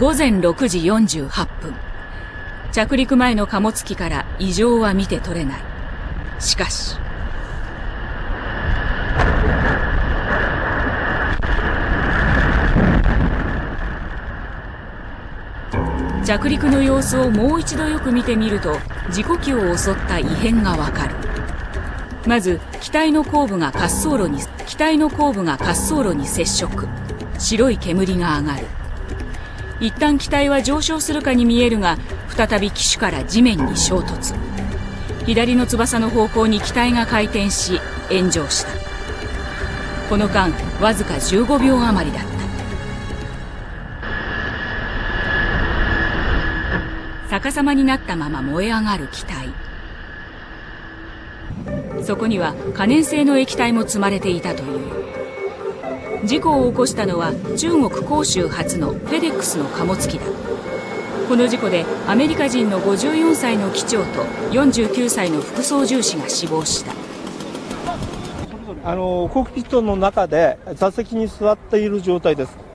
午前6時48分。着陸前の貨物機から異常は見て取れない。しかし。着陸の様子をもう一度よく見てみると事故機を襲った異変がわかる。まず機体の後部が滑走路に機体の後部が滑走路に接触。白い煙が上がる。一旦機体は上昇するかに見えるが再び機首から地面に衝突。左の翼の方向に機体が回転し炎上した。この間わずか15秒余りだった。逆さまになったまま燃え上がる機体。そこには可燃性の液体も積まれていたという。事故を起こしたのは中国広州発のフェデックスの貨物機だ。この事故でアメリカ人の54歳の機長と49歳の副操縦士が死亡した。あのコックピットの中で座席に座っている状態です。